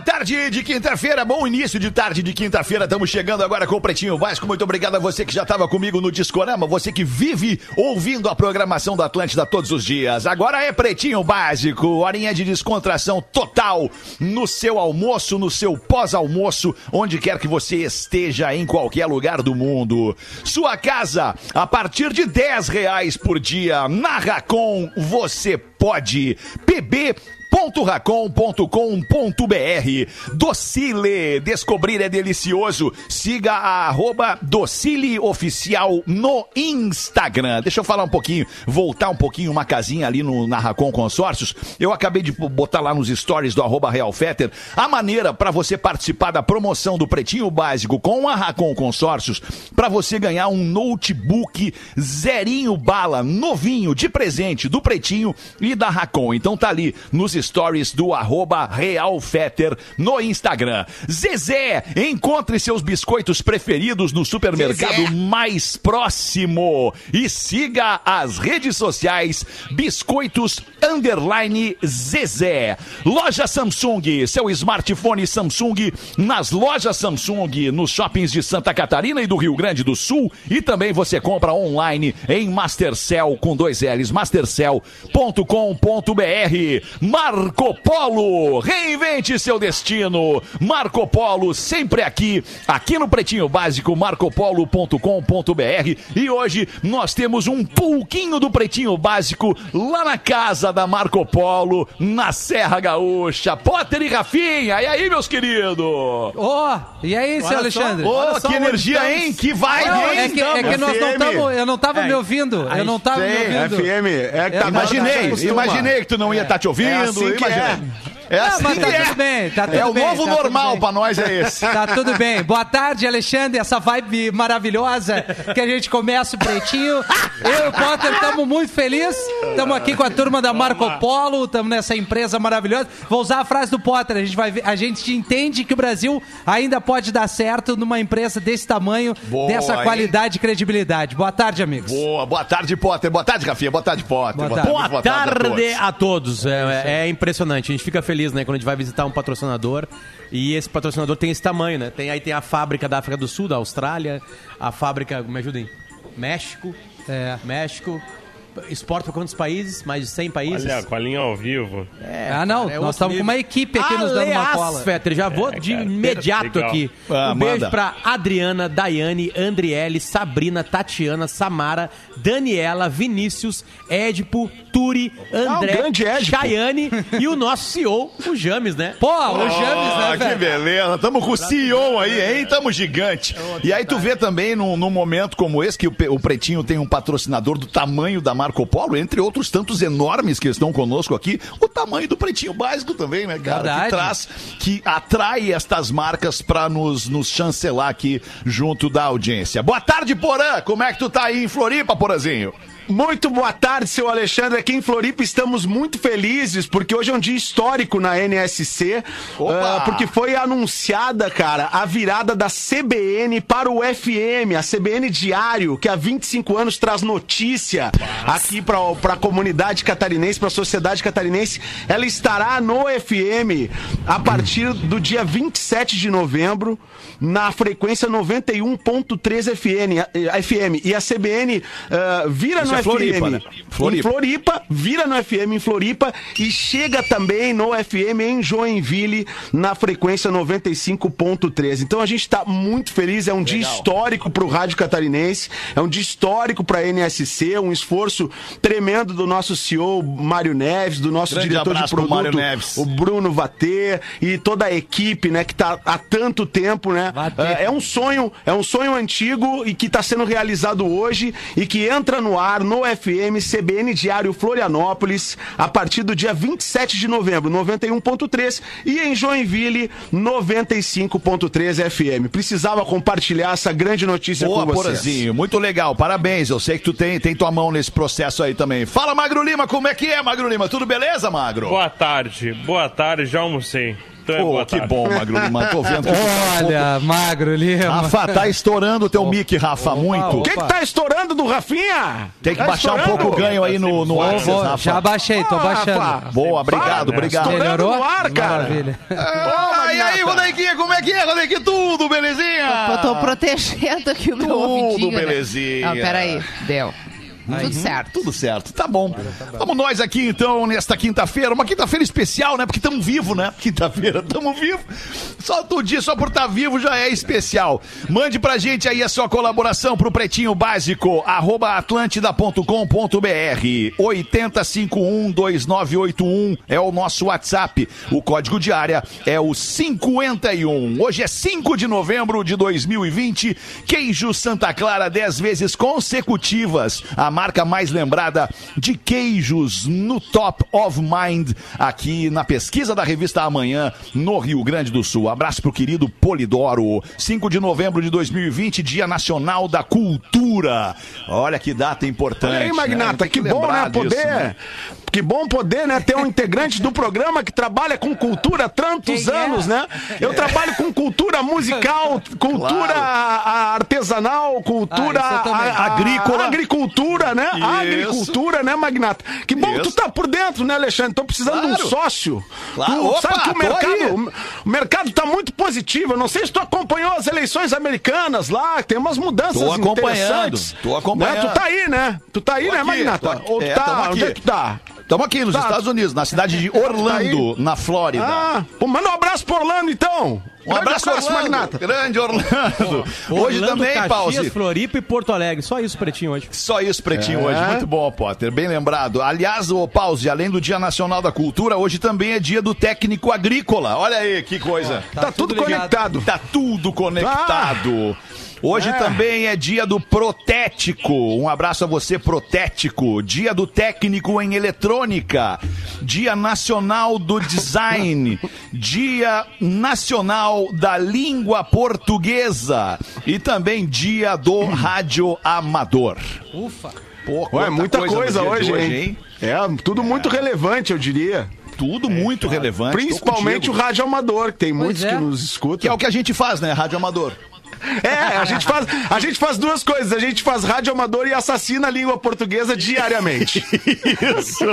tarde de quinta-feira, bom início de tarde de quinta-feira. Estamos chegando agora com o Pretinho Básico. Muito obrigado a você que já estava comigo no Discorama, você que vive ouvindo a programação da Atlântida todos os dias. Agora é Pretinho Básico, horinha de descontração total no seu almoço, no seu pós-almoço, onde quer que você esteja, em qualquer lugar do mundo. Sua casa, a partir de 10 reais por dia, na Racon, você pode. PB www.racon.com.br Docile, descobrir é delicioso. Siga a arroba Docile Oficial no Instagram. Deixa eu falar um pouquinho, voltar um pouquinho uma casinha ali no, na Racon Consórcios. Eu acabei de botar lá nos stories do arroba Real Fetter a maneira para você participar da promoção do Pretinho Básico com a Racon Consórcios para você ganhar um notebook zerinho bala, novinho, de presente do Pretinho e da Racon. Então tá ali nos stories do arroba Realfetter no Instagram. Zezé, encontre seus biscoitos preferidos no supermercado Zezé. mais próximo e siga as redes sociais Biscoitos Underline Zezé. Loja Samsung, seu smartphone Samsung nas lojas Samsung, nos shoppings de Santa Catarina e do Rio Grande do Sul e também você compra online em Mastercell com dois L's, mastercell.com.br. Marco Polo, reinvente seu destino. Marco Polo, sempre aqui, aqui no Pretinho Básico, marcopolo.com.br. E hoje nós temos um pouquinho do Pretinho Básico lá na casa da Marco Polo, na Serra Gaúcha. Potter e Rafinha, e aí, meus queridos? Ó, oh, e aí, seu Alexandre? Ô, oh, que energia, hein? Que vai, hein? É que, é que nós não estamos, eu não tava é, me ouvindo, eu não tava me ouvindo. FM, é que tá, imaginei, imaginei que tu não ia estar tá te ouvindo, é assim que é. É ah, assim mas tá é. tudo bem, tá tudo é bem. É o novo tá normal pra nós, é esse. Tá tudo bem. Boa tarde, Alexandre, essa vibe maravilhosa que a gente começa o Pretinho. Eu e o Potter estamos muito felizes. Estamos aqui com a turma da Marco Polo, estamos nessa empresa maravilhosa. Vou usar a frase do Potter, a gente, vai ver, a gente entende que o Brasil ainda pode dar certo numa empresa desse tamanho, boa, dessa qualidade e credibilidade. Boa tarde, amigos. Boa, boa tarde, Potter. Boa tarde, Rafinha. Boa tarde, Potter. Boa, tarde. Boa, boa tarde, tarde a todos. A todos. É, é impressionante, a gente fica feliz feliz, né? Quando a gente vai visitar um patrocinador e esse patrocinador tem esse tamanho, né? Tem, aí tem a fábrica da África do Sul, da Austrália, a fábrica, me ajudem, México, é. México, exporta para quantos países? Mais de 100 países? Olha, com a linha ao vivo. É, ah, não, é nós estamos com uma equipe aqui Aliás, nos dando uma cola. Fetter, já vou é, de cara, imediato legal. aqui. Ah, um beijo para Adriana, Daiane, Andriele, Sabrina, Tatiana, Samara, Daniela, Vinícius, Édipo, Turi, André, ah, Chayane e o nosso CEO, o James, né? Pô, o James, né, velho? Que beleza. Tamo com o CEO aí, hein? Tamo gigante. E aí tu vê também num, num momento como esse que o, o Pretinho tem um patrocinador do tamanho da Marco Polo, entre outros tantos enormes que estão conosco aqui, o tamanho do Pretinho Básico também, né, cara? Verdade. Que traz, que atrai estas marcas para nos, nos chancelar aqui junto da audiência. Boa tarde, Porã! Como é que tu tá aí em Floripa, Porazinho? Muito boa tarde, seu Alexandre. Aqui em Floripa estamos muito felizes porque hoje é um dia histórico na NSC, uh, porque foi anunciada, cara, a virada da CBN para o FM, a CBN Diário, que há 25 anos traz notícia Nossa. aqui para a comunidade catarinense, para a sociedade catarinense. Ela estará no FM a partir do dia 27 de novembro na frequência 91.3 FM, FM. E a CBN uh, vira Isso no é FM. Floripa, né? Floripa. Em Floripa, vira no FM em Floripa e chega também no FM em Joinville na frequência 95.3. Então a gente está muito feliz, é um Legal. dia histórico para o rádio catarinense, é um dia histórico para a NSC, um esforço tremendo do nosso CEO Mário Neves, do nosso Grande diretor de produto, o Bruno Vatê e toda a equipe, né, que está há tanto tempo, né? É, é um sonho, é um sonho antigo e que está sendo realizado hoje e que entra no ar no FM CBN Diário Florianópolis a partir do dia 27 de novembro, 91.3 e em Joinville 95.3 FM. Precisava compartilhar essa grande notícia Boa, com vocês. Porazinho. Muito legal. Parabéns. Eu sei que tu tem, tem tua mão nesse processo aí também. Fala, Magro Lima. Como é que é, Magro Lima? Tudo beleza, Magro? Boa tarde, boa tarde, já almocei. Então é Pô, que bom, Magro Lima. Tô vendo que tá um Olha, Magro Lima. Rafa, tá estourando o teu mic, Rafa, muito. O que, que tá estourando do Rafinha? Tem que Tá baixar um estourando? pouco o ganho aí no, no Rafa. já baixei, tô Ah, baixando. Rafa. Boa, obrigado, Para, né? obrigado. Melhorou? no ar, cara. Maravilha. Ah, e aí, Rodequinha, como é que é, Rodequinha? Tudo belezinha? Eu tô protegendo aqui o meu Tudo ouvidinho. né? belezinha. Não, peraí. Deu. Tudo certo. Tudo certo, tá bom. Vamos nós aqui então nesta quinta-feira, uma quinta-feira especial, né? Porque estamos vivos, né? Quinta-feira, estamos vivos. Só todo dia, só por estar vivo já é especial. Mande pra gente aí a sua colaboração pro Pretinho Básico, arroba atlântida.com.br 80512981 é o nosso WhatsApp. O código de área é o 51. Hoje é 5 de novembro de 2020. Queijo Santa Clara 10 vezes consecutivas. A marca mais lembrada de queijos no Top of Mind aqui na pesquisa da revista Amanhã no Rio Grande do Sul. Abraço pro querido Polidoro. 5 de novembro de 2020, Dia Nacional da Cultura. Olha que data importante. Olha aí, né? Magnata, Tem que, bom, lembrar né? disso, Poder. né? Que bom poder, né? Ter um integrante do programa que trabalha com cultura há tantos Quem é? anos, né? Eu trabalho com cultura musical, cultura a- artesanal, cultura Ah, a- a- Agrícola. agricultura, né? Isso. Agricultura, né, Magnata? Que bom que tu tá por dentro, né, Alexandre? Tô precisando de Claro. um sócio. Claro. Tu Opa, sabe que o mercado, o mercado tá muito positivo. Eu não sei se tu acompanhou as eleições americanas lá, tem umas mudanças Tô acompanhando, interessantes. tô acompanhando. Né? Tu tá aí, né? Tu tá aí, Tô né, aqui, Magnata? tô- Ou é, tá, onde é que tu tá? Estamos aqui nos Tá. Estados Unidos, na cidade de Orlando, na Flórida. Ah, pô, manda um abraço pro Orlando, então. um abraço, Orlando. Magnata. Grande Orlando. Hoje Orlando, também, Caxias, Pause. Floripa e Porto Alegre. Só isso, pretinho, hoje. Só isso, Pretinho, É. hoje. Muito bom, Potter. Bem lembrado. Aliás, o Pause, além do Dia Nacional da Cultura, hoje também é dia do técnico agrícola. Olha aí, que coisa. Tá, tudo, tudo ligado. conectado. Tá tudo conectado. Hoje É. também é dia do protético. Um abraço a você, protético. Dia do técnico em eletrônica. Dia nacional do design. Dia nacional da língua portuguesa. E também dia do rádio amador. Ufa. Pô, Ué, muita coisa, dia de hoje, hein? É, tudo muito relevante, eu diria. Tudo muito relevante. Principalmente o rádio amador, que tem muitos é. que nos escutam. Que é o que a gente faz, né? Rádio amador. É, a gente, faz, a gente faz duas coisas. A gente faz rádio amador e assassina a língua portuguesa diariamente. Isso.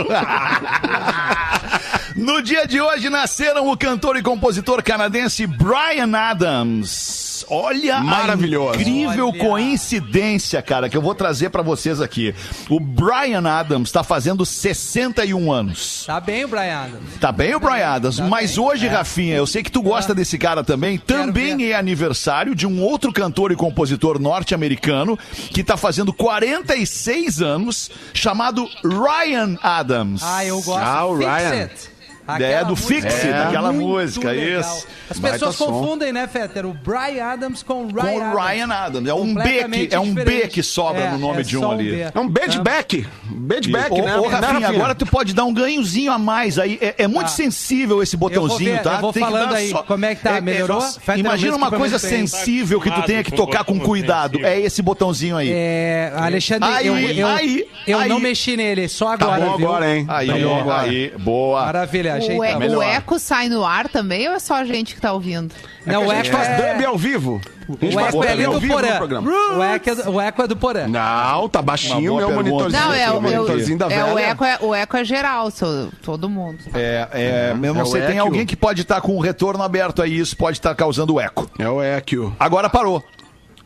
No dia de hoje nasceram o cantor e compositor canadense Brian Adams. Olha Maravilhoso. a incrível Olha. coincidência, cara, que eu vou trazer pra vocês aqui. O Brian Adams tá fazendo 61 anos. Tá bem o Brian Adams. Tá bem o Brian Adams, Tá mas bem. hoje, Rafinha, eu sei que tu gosta desse cara também. Também ver. é aniversário de um outro cantor e compositor norte-americano que tá fazendo 46 anos, chamado Ryan Adams. Ah, eu gosto. Ah, o Fix Ryan. It. É, do música Fix é daquela música, legal. isso. As Baita pessoas som. confundem, né, Fetter? O Brian Adams com o Ryan Com Adams. Ryan Adams. É um B que, é um B que sobra É, no nome é de um só ali. B. É um badgeback. Badgeback, Ô, né? ô, Né, Rafinha, agora tu pode dar um ganhozinho a mais aí. É, é muito Ah. sensível esse botãozinho, ver, tá? eu vou Tem falando aí. Como é que tá? Melhorou? Fetter Imagina é uma coisa tem. sensível que tu tenha que tocar com cuidado. É esse botãozinho aí. É, Alexandre, Aí, eu, não mexi nele, só Tá agora, viu? agora, hein? Tá aí, boa. Maravilha, achei O, tá o eco sai no ar também ou é só a gente que tá ouvindo? Não, o a gente eco faz é... dub ao vivo. A gente O faz eco é dub ali ao do vivo no Porã. programa. O eco, é do- o eco é do Porã. Não, tá baixinho o meu pergunta. monitorzinho. Não, é, o o, monitorzinho da é, velha. o eco é, o eco é geral, todo mundo. É, é, eu não É sei, tem eco. alguém que pode estar com o retorno aberto aí, isso pode estar causando eco. É o eco. Agora parou.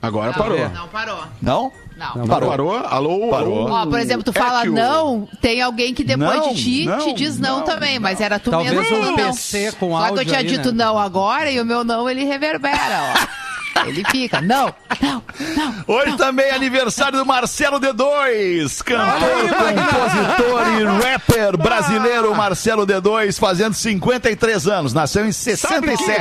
Agora parou. Não parou. Não? Não. Não Parou. parou? Alô? Parou. Ó, por exemplo, tu fala não, tem alguém que depois Não, de ti não, te diz não, não, também, mas era tu Talvez mesmo um que não. PC com Só que eu tinha aí, dito né? não agora e o meu não ele reverbera, ó. ele fica, não, não, não. Hoje também é aniversário do Marcelo D2, cantor, compositor e rapper brasileiro Marcelo D2, fazendo 53 anos. Nasceu em 67.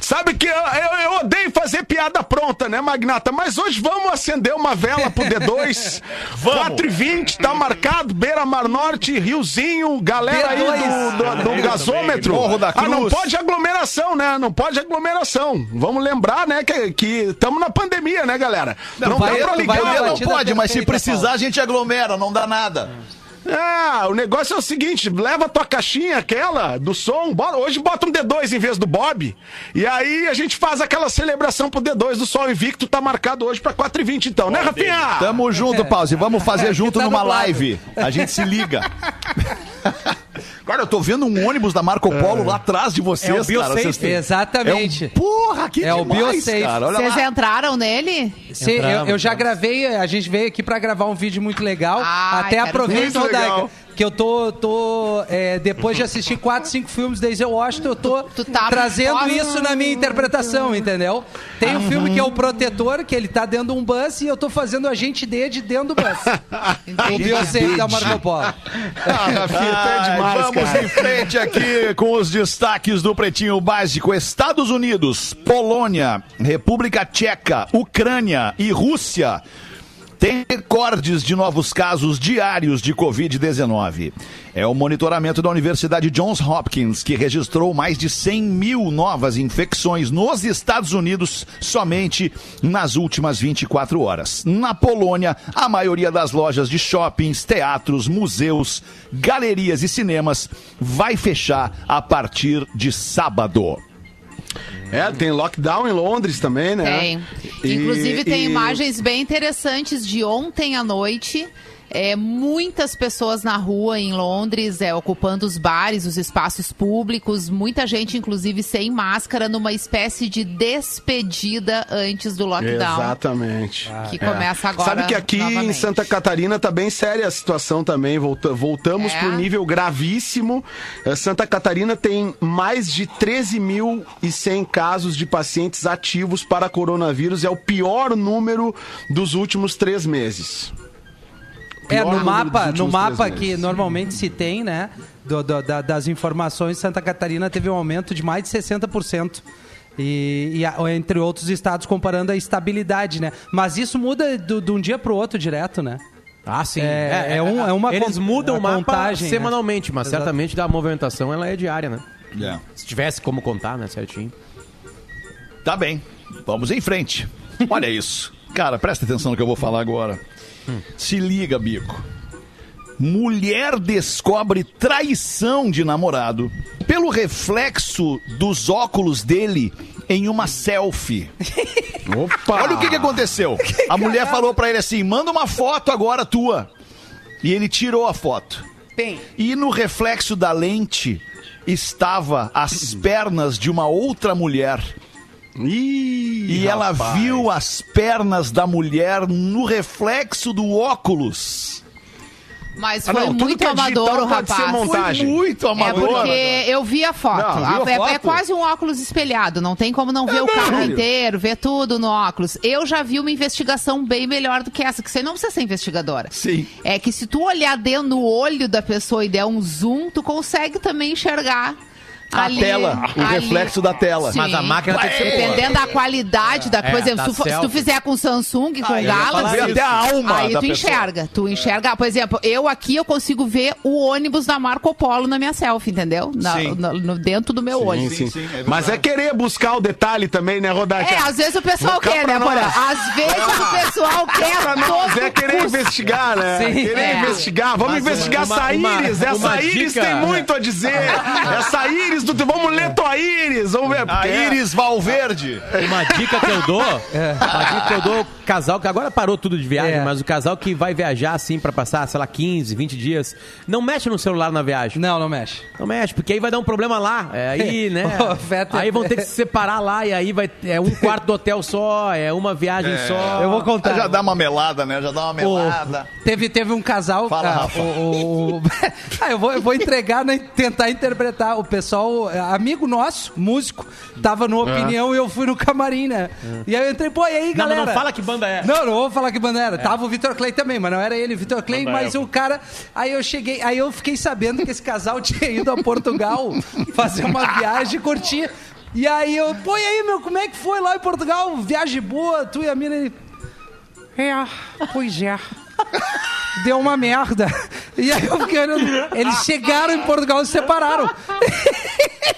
Sabe que eu, eu, eu odeio fazer piada pronta, né, Magnata? Mas hoje vamos acender uma vela pro D2. 4 e 20 tá marcado, Beira Mar Norte, Riozinho, galera aí do, do, do gasômetro. Morro da Ah, não Cruz. pode aglomeração, né? Não pode aglomeração. Vamos lembrar, né, que estamos na pandemia, né, galera? Não, vai- dá pra ligar. vai- não pode, mas se precisar a gente aglomera, não dá nada. Ah, o negócio é o seguinte, leva a tua caixinha, aquela, do som, bota- hoje bota um D2 em vez do Bob, e aí a gente faz aquela celebração pro D2 do Sol Invicto, tá marcado hoje pra 4h20 então, né, Rafinha? Tamo junto, Pause. Vamos fazer junto tá numa live. A gente se liga. Cara, eu tô vendo um ônibus da Marco Polo lá atrás de vocês, É o cara. Vocês têm- Exatamente. É um... Porra, que É o demais, Biosafe. cara. Olha Vocês lá. entraram nele? Sim, eu, eu já gravei, a gente veio aqui pra gravar um vídeo muito legal. Ai, Até aproveito, Rodaica, legal. Que eu tô, tô é, depois de assistir quatro, cinco filmes da Denzel Washington, eu tô Tu tá trazendo isso na minha interpretação, entendeu? Tem um filme que é o Protetor, que ele tá dentro de um bus, e eu tô fazendo o agente D de dentro do bus. o Biosafe da Marco Polo. Ah, tu é Ai, demais, vamos cara. em frente aqui com os destaques do Pretinho Básico. Estados Unidos, Polônia, República Tcheca, Ucrânia e Rússia têm recordes de novos casos diários de Covid-19. É o monitoramento da Universidade Johns Hopkins que registrou mais de 100 mil novas infecções nos Estados Unidos somente nas últimas 24 horas. Na Polônia, a maioria das lojas de shoppings, teatros, museus, galerias e cinemas vai fechar a partir de sábado. É, tem lockdown em Londres também, né? Tem. E- Inclusive, tem e- imagens bem interessantes de ontem à noite. É, muitas pessoas na rua em Londres, é, ocupando os bares, os espaços públicos, muita gente, inclusive, sem máscara, numa espécie de despedida antes do lockdown. Exatamente. Que começa agora. Sabe que aqui em novamente. Santa Catarina tá bem séria a situação também. Volta- voltamos É? para um nível gravíssimo. Eh, Santa Catarina tem mais de 13.100 casos de pacientes ativos para coronavírus. É o pior número dos últimos três meses. É, no mapa, no mapa que meses. normalmente se tem, né? do- do- da- das informações, Santa Catarina teve um aumento de mais de 60%. E, e a- entre outros estados, comparando a estabilidade, né? Mas isso muda do- de um dia pro outro direto, né? Ah, sim. É- é um- é uma Eles mudam o mapa contagem, né? semanalmente, mas Exato. certamente a movimentação ela é diária, né? Se tivesse como contar, né, certinho. Tá bem, vamos em frente. Olha isso. Cara, presta atenção no que eu vou falar agora. Se liga, bico. Mulher descobre traição de namorado pelo reflexo dos óculos dele em uma selfie. Opa! Olha o que, que aconteceu. A mulher falou pra ele assim: manda uma foto agora tua. E ele tirou a foto. Tem. E no reflexo da lente estava as pernas de uma outra mulher. Ih, E ela rapaz. viu as pernas da mulher no reflexo do óculos. Mas Ah, foi não, tudo muito é amador o rapaz. montagem. Muito É amador. porque eu vi a foto. Não, viu a é, foto? é quase um óculos espelhado. Não tem como não ver o carro sério? inteiro, ver tudo no óculos. Eu já vi uma investigação bem melhor do que essa, que você não precisa ser investigadora. Sim. É que se tu olhar dentro no olho da pessoa e der um zoom, tu consegue também enxergar. A ali- tela, o ali. reflexo da tela. Sim. Mas a máquina tem que ser boa. Dependendo da qualidade da. É, por exemplo, da se, tu, for- se tu fizer com Samsung, com falar Galaxy. até a alma Aí tu pessoa. enxerga. Tu enxerga. Por exemplo, eu aqui eu consigo ver o ônibus da Marco Polo na minha selfie, entendeu? Na- Sim. no- dentro do meu olho. Sim, sim. sim, é. Mas é querer buscar o detalhe também, né, Rodaica? É, às vezes o pessoal quer, né, Porã? Às vezes o pessoal quer Pra nós é querer custo. investigar, né? Sim. Querer É. investigar. Vamos Mas investigar uma- essa uma- íris. uma essa íris dica- tem muito a dizer. essa do... vamos ler tua íris. Vamos ver. A é- Iris Valverde. Uma dica que eu dou, uma dica que eu dou, casal que agora parou tudo de viagem, É. mas o casal que vai viajar assim pra passar, sei lá, 15, 20 dias, não mexe no celular na viagem. Não, não mexe. Não mexe, porque aí vai dar um problema lá. É, aí, né? Ô, Fetter. aí vão ter que se separar lá e aí vai é um quarto do hotel só, é uma viagem só. Eu vou contar. Já dá uma melada, né? Já dá uma melada. Teve, teve um casal. Fala, ah, Rafa. o- o- Ah, eu, vou, eu vou entregar, né, tentar interpretar. O pessoal, é, amigo nosso, músico, tava no Opinião e eu fui no camarim, né? E aí eu entrei, pô, e aí, Não, galera? mas não fala que banda é. Não, não vou falar que banda era. Tava o Vitor Clay também, mas não era ele, Vitor Clay, mas é. o cara. Aí eu cheguei, aí eu fiquei sabendo que esse casal tinha ido a Portugal fazer uma viagem curtinha. E aí eu, pô, e aí, meu, como é que foi lá em Portugal? Viagem boa, tu e a mina. Ele, é, pois é. Deu uma merda. E aí eu fiquei olhando. Eles chegaram em Portugal e se separaram.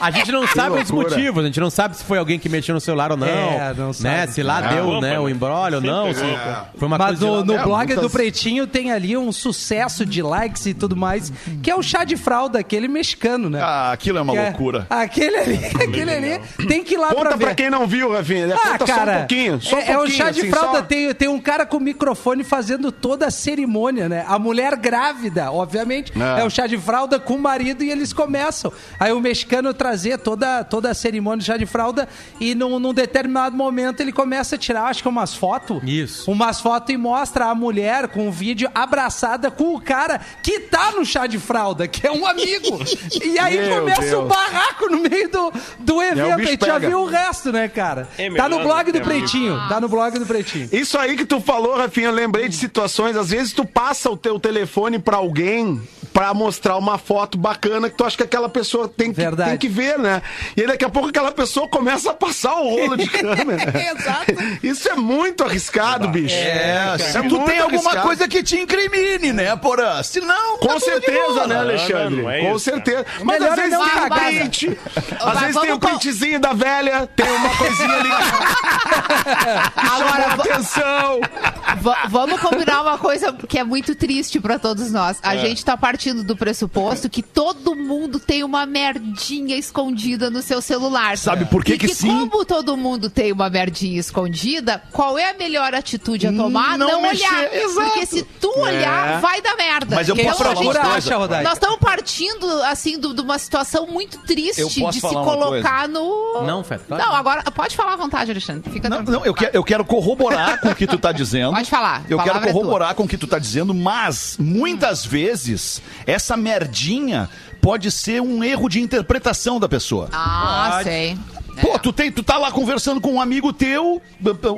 A gente não sabe os motivos, a gente não sabe se foi alguém que mexeu no celular ou não. É, não sabe. né? Se lá deu Opa, né, o né? embrólio ou não. Se foi uma Mas coisa de no, no É, blog muitas- do Pretinho tem ali um sucesso de likes e tudo mais, que é o chá de fralda, aquele mexicano, né? Ah, aquilo é uma Que é- loucura. Aquele ali, aquele ali, tem que ir lá pra Conta ver. pra quem não viu, Rafinha. Ah, Conta cara, só um pouquinho. Só um é, é um pouquinho, chá de assim, fralda, só- tem, tem um cara com microfone fazendo toda a cerimônia, né? A mulher grávida, obviamente, É. é, um chá de fralda com o marido e eles começam. Aí o mexicano trazer toda, toda a cerimônia de chá de fralda e num, num determinado momento ele começa a tirar, acho que umas fotos. Isso. Umas fotos e mostra a mulher com o vídeo abraçada com o cara que tá no chá de fralda, que é um amigo. e aí Meu começa o Deus. barraco no meio do, do evento. a gente já viu o resto, né, cara? É tá no blog do do Pretinho. Tá no blog do Pretinho. Isso aí que tu falou, Rafinha, eu lembrei de situações. Às vezes tu passa o teu telefone pra alguém pra mostrar uma foto bacana que tu acha que aquela pessoa tem que, Verdade. tem que ver, né? E aí daqui a pouco aquela pessoa começa a passar o rolo de câmera. Exato. Isso é muito arriscado, bicho. É, se É tu muito tem alguma arriscado. coisa que te incrimine, né, Porã? Se não, tá Com de certeza, né, Alexandre? não é Com isso, certeza. Mas Melhor às é vezes não tem um print. Às vezes tem o com- printzinho da velha, tem uma coisinha ali Agora, atenção. va- vamos combinar uma coisa que é muito triste pra todos nós. É. A gente tá partindo do pressuposto que todo mundo tem uma merdinha escondida no seu celular. Sabe por que e que sim? como todo mundo tem uma merdinha escondida, qual é a melhor atitude a tomar? Não Não, mexer, olhar. exato. Porque se tu olhar, É. vai dar merda. Mas eu Então, posso falar uma tá- coisa? Nós estamos partindo, assim, do- de uma situação muito triste de se colocar no... Não, Feta, claro. Não, agora, pode falar à vontade, Alexandre. Fica Não, tranquilo. não, eu, que- eu quero corroborar com o que tu tá dizendo. Pode falar, Eu quero é corroborar com o que tu tá dizendo, mas muitas vezes essa merdinha pode ser um erro de interpretação da pessoa. Ah, sei. Pô, tu, tem, tu tá lá conversando com um amigo teu,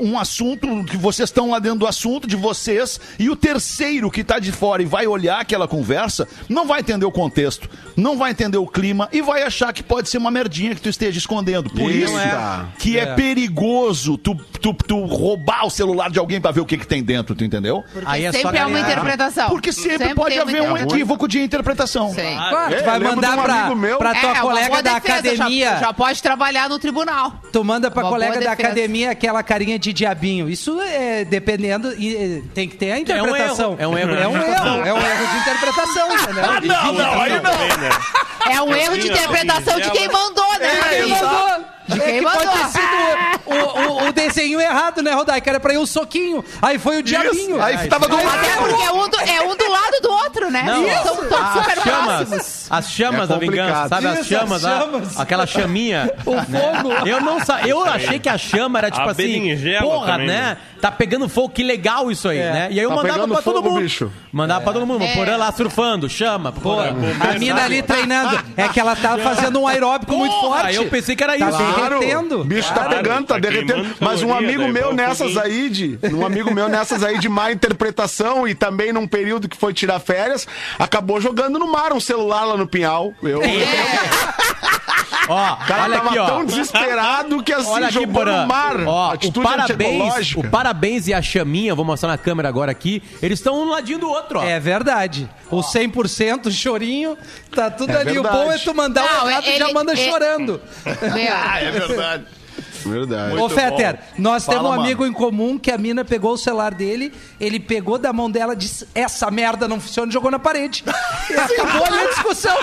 um assunto, que vocês estão lá dentro do assunto de vocês, e o terceiro que tá de fora e vai olhar aquela conversa, não vai entender o contexto, não vai entender o clima e vai achar que pode ser uma merdinha que tu esteja escondendo. Por Isso. isso É. que é, É. perigoso tu, tu, tu roubar o celular de alguém pra ver o que, que tem dentro, tu entendeu? Porque Aí é sempre há uma interpretação. Porque sempre, pode tem uma haver um equívoco de interpretação. Sim. Claro, É, tu vai mandar um pra, amigo meu- pra tua É, colega da defesa, já- academia. Já, pode trabalhar no tribunal. Tu manda pra Uma colega da academia aquela carinha de diabinho. Isso é dependendo. E, tem que ter a interpretação. É um erro, é um erro É um de erro. É um erro de interpretação, entendeu? Ah, não, não, aí não. É um erro de interpretação de quem mandou, né? Quem mandou? De É quem que pode mandou. O, o, o desenho errado, né, Rodaica? Era pra ir o soquinho. Aí foi o diabinho. Aí tava do Até porque é um, do, é um do lado do outro, né? Não, São todos as super chamas, próximos. as chamas É da vingança, sabe? As Isso, chamas, as a- chamas. aquela chaminha. O fogo. Eu não sa... eu achei que a chama era tipo A assim, porra, também, né? né? Tá pegando fogo, que legal isso aí, É. né? E aí eu Tá mandava pra todo fogo, mundo. bicho. Mandava pra todo mundo. É. Porã lá surfando, chama. Porã. a mina ali treinando. É que ela tá fazendo um aeróbico muito forte. eu pensei que era Tá isso. derretendo. O bicho tá Claro, pegando, tá tá derretendo. Mas um amigo daí meu o nessas aí de. Um amigo meu nessas aí de má interpretação e também num período que foi tirar férias, acabou jogando no mar um celular lá no Pinhal. Eu, Ó, o cara olha tava aqui, ó. tão desesperado que assim Olha aqui, jogou Porã. no mar. Ó, o Atitude parabéns, antiecológica. o parabéns e a chaminha, vou mostrar na câmera agora aqui. Eles estão um ladinho do outro, ó. É verdade. O 100% chorinho, tá tudo É ali. O bom é tu mandar Não, o errado e ele- já manda ele- chorando. Meu, Ah, é verdade. Verdade. Ô, Feter, bom. nós Fala, temos um mano. amigo em comum que a mina pegou o celular dele, ele pegou da mão dela e disse: Essa merda não funciona e jogou na parede. E acabou ali a discussão.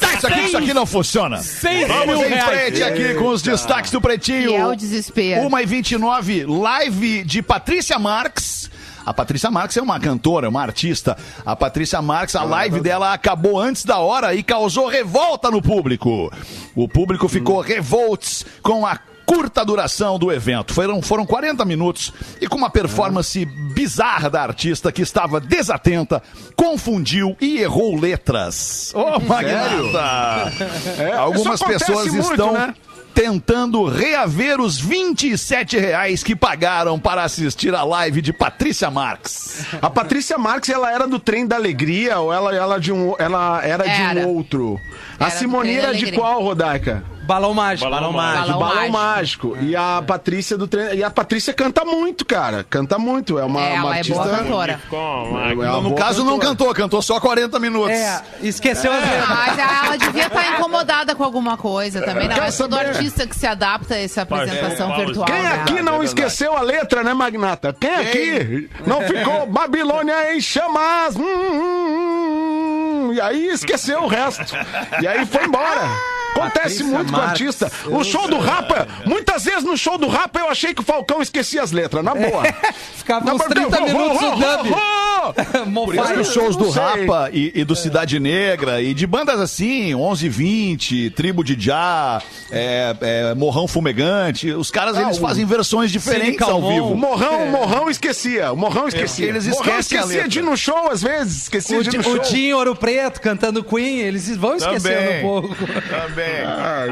Tá, isso aqui, isso aqui não funciona. Seis Vamos em reais. frente aqui com os destaques do Pretinho. que é o desespero. 1 e 29 live de Patrícia Marques. A Patrícia Marques é uma cantora, uma artista. A Patrícia Marques, a live dela acabou antes da hora e causou revolta no público. O público ficou revoltos com a curta duração do evento. Foram, foram 40 minutos e com uma performance bizarra da artista que estava desatenta, confundiu e errou letras. Ô, Magnata! É, Algumas pessoas muito, estão né? Tentando reaver os 27 reais que pagaram para assistir a live de Patrícia Marques. A Patrícia Marques, ela era do trem da alegria ou ela, ela, de um, ela era, de Era. um outro? A Era Simone era de qual, Rodaica? Balão mágico. Balão mágico. De Balão mágico. E a Patrícia do treino. E a Patrícia canta muito, cara. Canta muito. É uma, É, uma ela é artista. boa cantora. É Então, no boa caso, não cantou, cantou só 40 minutos. É, esqueceu as letras. Mas ela devia estar incomodada com alguma coisa também. Não é todo artista que se adapta a essa apresentação virtual. Quem né? aqui não É esqueceu a letra, né, Magnata? Quem, aqui não ficou Babilônia em chamas? Hum, hum, hum. e aí esqueceu o resto. E aí foi embora. Acontece Patrícia muito com o Marques. artista. O show do Rapa, muitas vezes no show do Rapa eu achei que o Falcão esquecia as letras, na boa. Ficava Na uns boa, 30 ho, ho, minutos ho, ho, ho. Por isso que os shows do. Rapa e, e do Cidade Negra e de bandas assim, 11 20, Tribo de Já, é, é, Morrão Fumegante, os caras eles o- fazem versões diferentes ao Calmon. O vivo. Morrão, o Morrão esquecia. O Morrão esquecia. É, eles Morrão esquecia de ir no show, às vezes. Esquecia O, de ir no show. o Dinho Ouro Preto cantando Queen, eles vão esquecendo Também. um pouco. Também.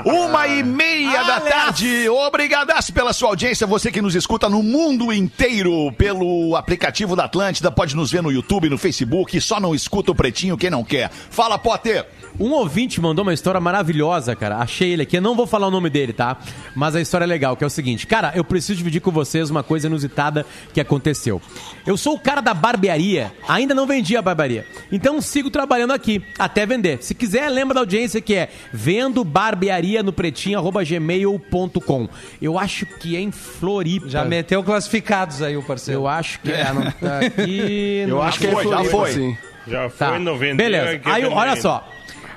Uma e meia da tarde. Obrigadas pela sua audiência. Você que nos escuta no mundo inteiro pelo aplicativo da Atlântida. Pode nos ver no YouTube, no Facebook. Só não escuta o Pretinho quem não quer. Fala, Potter. Um ouvinte mandou uma história maravilhosa, cara. Achei ele aqui. Eu não vou falar o nome dele, tá? Mas a história é legal, que é o seguinte. Cara, eu preciso dividir com vocês uma coisa inusitada que aconteceu. Eu sou o cara da barbearia. Ainda não vendi a barbearia. Então sigo trabalhando aqui, até vender. Se quiser, lembra da audiência que é vendo barbearia no pretinho, arroba gmail.com. Eu acho que é em Floripa. Já meteu classificados aí o parceiro. Eu acho que é. Não tá aqui. Eu não acho que é foi, já Floripa, foi. sim. Já foi Tá. no vender. Beleza. aqui Aí, também. olha só.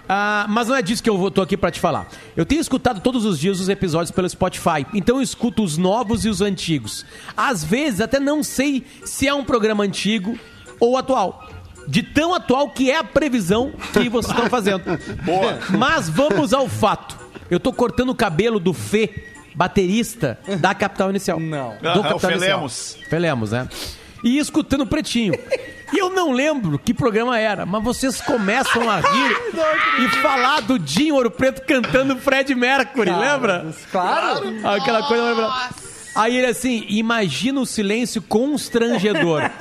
Ah, mas não é disso que eu vou- tô aqui pra te falar. Eu tenho escutado todos os dias os episódios pelo Spotify, então eu escuto os novos e os antigos. Às vezes até não sei se é um programa antigo ou atual. De tão atual que é a previsão que vocês estão fazendo. Boa. Mas vamos ao fato. Eu tô cortando o cabelo do Fê, baterista da Capital Inicial. Não. Do o Capital Felemos. Inicial. Felemos, né? E escutando o Pretinho. E eu não lembro que programa era, mas vocês começam a rir e falar do Dinho Ouro Preto cantando Fred Mercury, lembra? Claro. Aquela coisa. Nossa. Aí ele assim, imagina o silêncio constrangedor.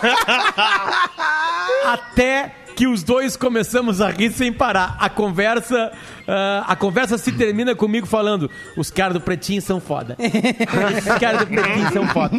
Até que os dois começamos a rir sem parar. A conversa, ah, a conversa se termina comigo falando: os caras do Pretinho são foda. Os caras do Pretinho são foda.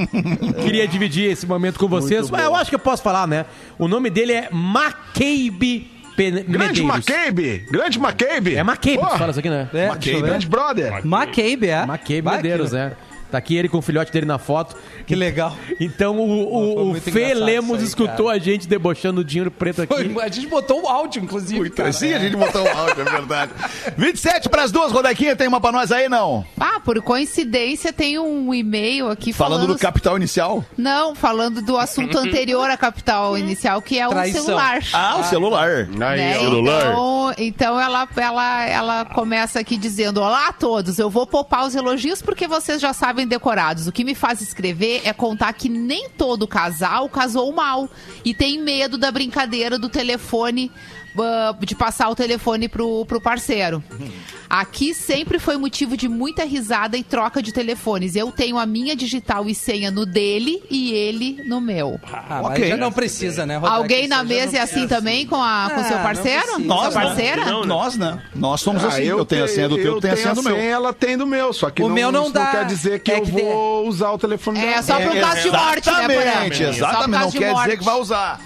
Queria dividir esse momento com vocês. Mas eu acho que eu posso falar, né? O nome dele é McCabe Pen- Grande. McCabe! Grande McCabe! É McCabe que fala isso aqui, né? É, ver. Grande brother! McCabe, é? McCabe Medeiros, né? Tá aqui ele com o filhote dele na foto. Que legal. Então o, o, o Fê Lemos aí, escutou cara. a gente debochando o dinheiro preto aqui. Foi, a gente botou o áudio, inclusive. cara. Sim, a gente botou o áudio, é verdade. 27 para as duas, Rodequinha, tem uma pra nós aí, não? Ah, por coincidência tem um e-mail aqui Falando falando... do capital inicial? Não, falando do assunto anterior à capital inicial, que é o Traição. celular. Ah, o celular. Aí, né? ó. Então, então ela, ela, ela começa aqui dizendo: Olá a todos, eu vou poupar os elogios porque vocês já sabem decorados. O que me faz escrever é contar que nem todo casal casou mal e tem medo da brincadeira do telefone. Ah, De passar o telefone pro, pro parceiro. Aqui sempre foi motivo de muita risada e troca de telefones. Eu tenho a minha digital e senha no dele e ele no meu. Ah, Ok. já não precisa, né, Rodaica? Alguém na mesa não é assim também com, a, com Ah, seu não parceiro? Nós, Sua né? parceira? Não, né? Nós, né? Nós somos assim. eu tenho a senha do teu, tu tem a senha do meu. tenho a senha, ela tem do meu, só que O não, meu não isso dá. quer dizer que É eu que vou usar o telefone dela. É só por É, caso de morte, né? Exatamente, exatamente. Não quer dizer que vai usar.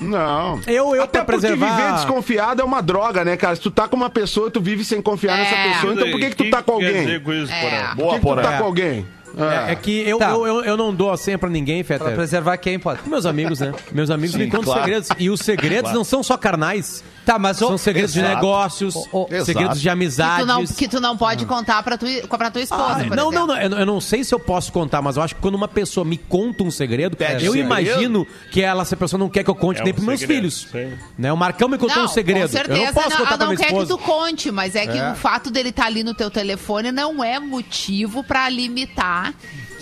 Não. Eu, eu Até pra porque preservar... viver desconfiado é uma droga, né, cara? Se tu tá com uma pessoa, tu vive sem confiar É. nessa pessoa, então por que que tu tá com quer alguém? dizer com isso, É. Por Boa, que que tu tá com alguém? É, é que eu, Tá. eu, eu, eu não dou a senha pra ninguém, Pra Fetter. preservar quem, pode? Meus amigos, né? Meus amigos me contam claro. segredos. E os segredos não são só carnais. Tá, mas... São segredos de exato. negócios, Ô, ô, segredos de Que amizades. tu, não, que tu não pode contar pra, tu, pra tua esposa, Ah, por não, não, não, eu, eu não sei se eu posso contar, mas eu acho que quando uma pessoa me conta um segredo, Pede eu segredo? imagino que ela, essa pessoa não quer que eu conte É nem um pros meus segredo, filhos. sim. Né? O Marcão me contou um segredo. Com certeza eu não posso não, contar ah, pra não minha quer que esposa. tu conte, mas é que É. o fato dele estar ali no teu telefone não é motivo pra limitar